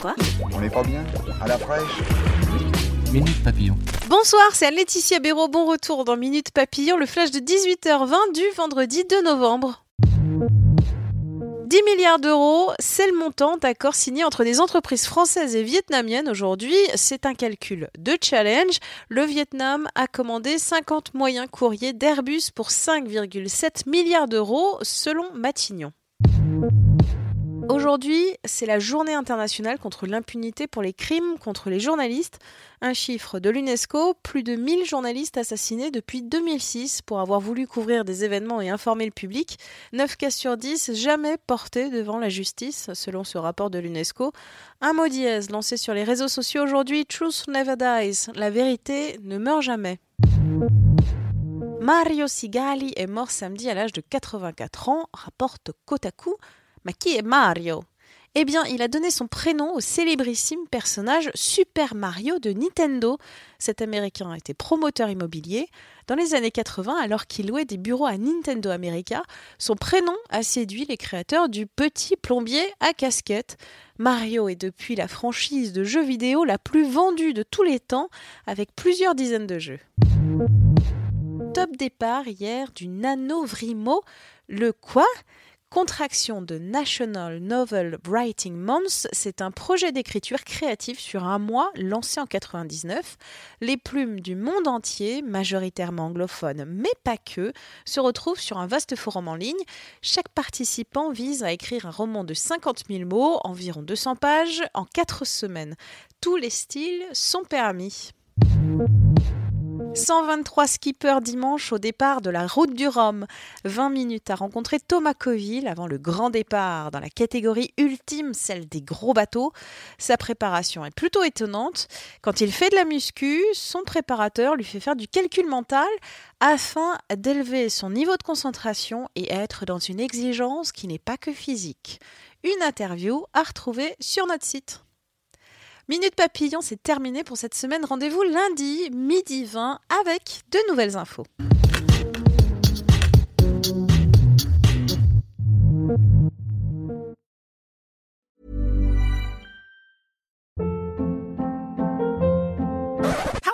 Quoi On n'est pas bien À la fraîche Minute Papillon. Bonsoir, c'est Laetitia Béraud. Bon retour dans Minute Papillon, le flash de 18h20 du vendredi 2 novembre. 10 milliards d'euros, c'est le montant d'accord signé entre des entreprises françaises et vietnamiennes aujourd'hui. C'est un calcul de challenge. Le Vietnam a commandé 50 moyens courriers d'Airbus pour 5,7 milliards d'euros selon Matignon. Aujourd'hui, c'est la journée internationale contre l'impunité pour les crimes contre les journalistes. Un chiffre de l'UNESCO, plus de 1000 journalistes assassinés depuis 2006 pour avoir voulu couvrir des événements et informer le public. 9 cas sur 10 jamais portés devant la justice, selon ce rapport de l'UNESCO. Un mot dièse lancé sur les réseaux sociaux aujourd'hui, Truth never dies, la vérité ne meurt jamais. Mario Sigali est mort samedi à l'âge de 84 ans, rapporte Kotaku. Mais qui est Mario? Eh bien, il a donné son prénom au célébrissime personnage Super Mario de Nintendo. Cet Américain a été promoteur immobilier. Dans les années 80, alors qu'il louait des bureaux à Nintendo America, son prénom a séduit les créateurs du petit plombier à casquette. Mario est depuis la franchise de jeux vidéo la plus vendue de tous les temps, avec plusieurs dizaines de jeux. Top départ hier du Nano Vrimo. Le quoi? Contraction de National Novel Writing Month, c'est un projet d'écriture créative sur un mois lancé en 99. Les plumes du monde entier, majoritairement anglophones, mais pas que, se retrouvent sur un vaste forum en ligne. Chaque participant vise à écrire un roman de 50 000 mots, environ 200 pages, en 4 semaines. Tous les styles sont permis. 123 skippers dimanche au départ de la route du Rhum. 20 minutes à rencontrer Thomas Coville avant le grand départ dans la catégorie ultime, celle des gros bateaux. Sa préparation est plutôt étonnante. Quand il fait de la muscu, son préparateur lui fait faire du calcul mental afin d'élever son niveau de concentration et être dans une exigence qui n'est pas que physique. Une interview à retrouver sur notre site. Minute Papillon, c'est terminé pour cette semaine. Rendez-vous lundi, midi 20, avec de nouvelles infos.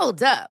Hold up.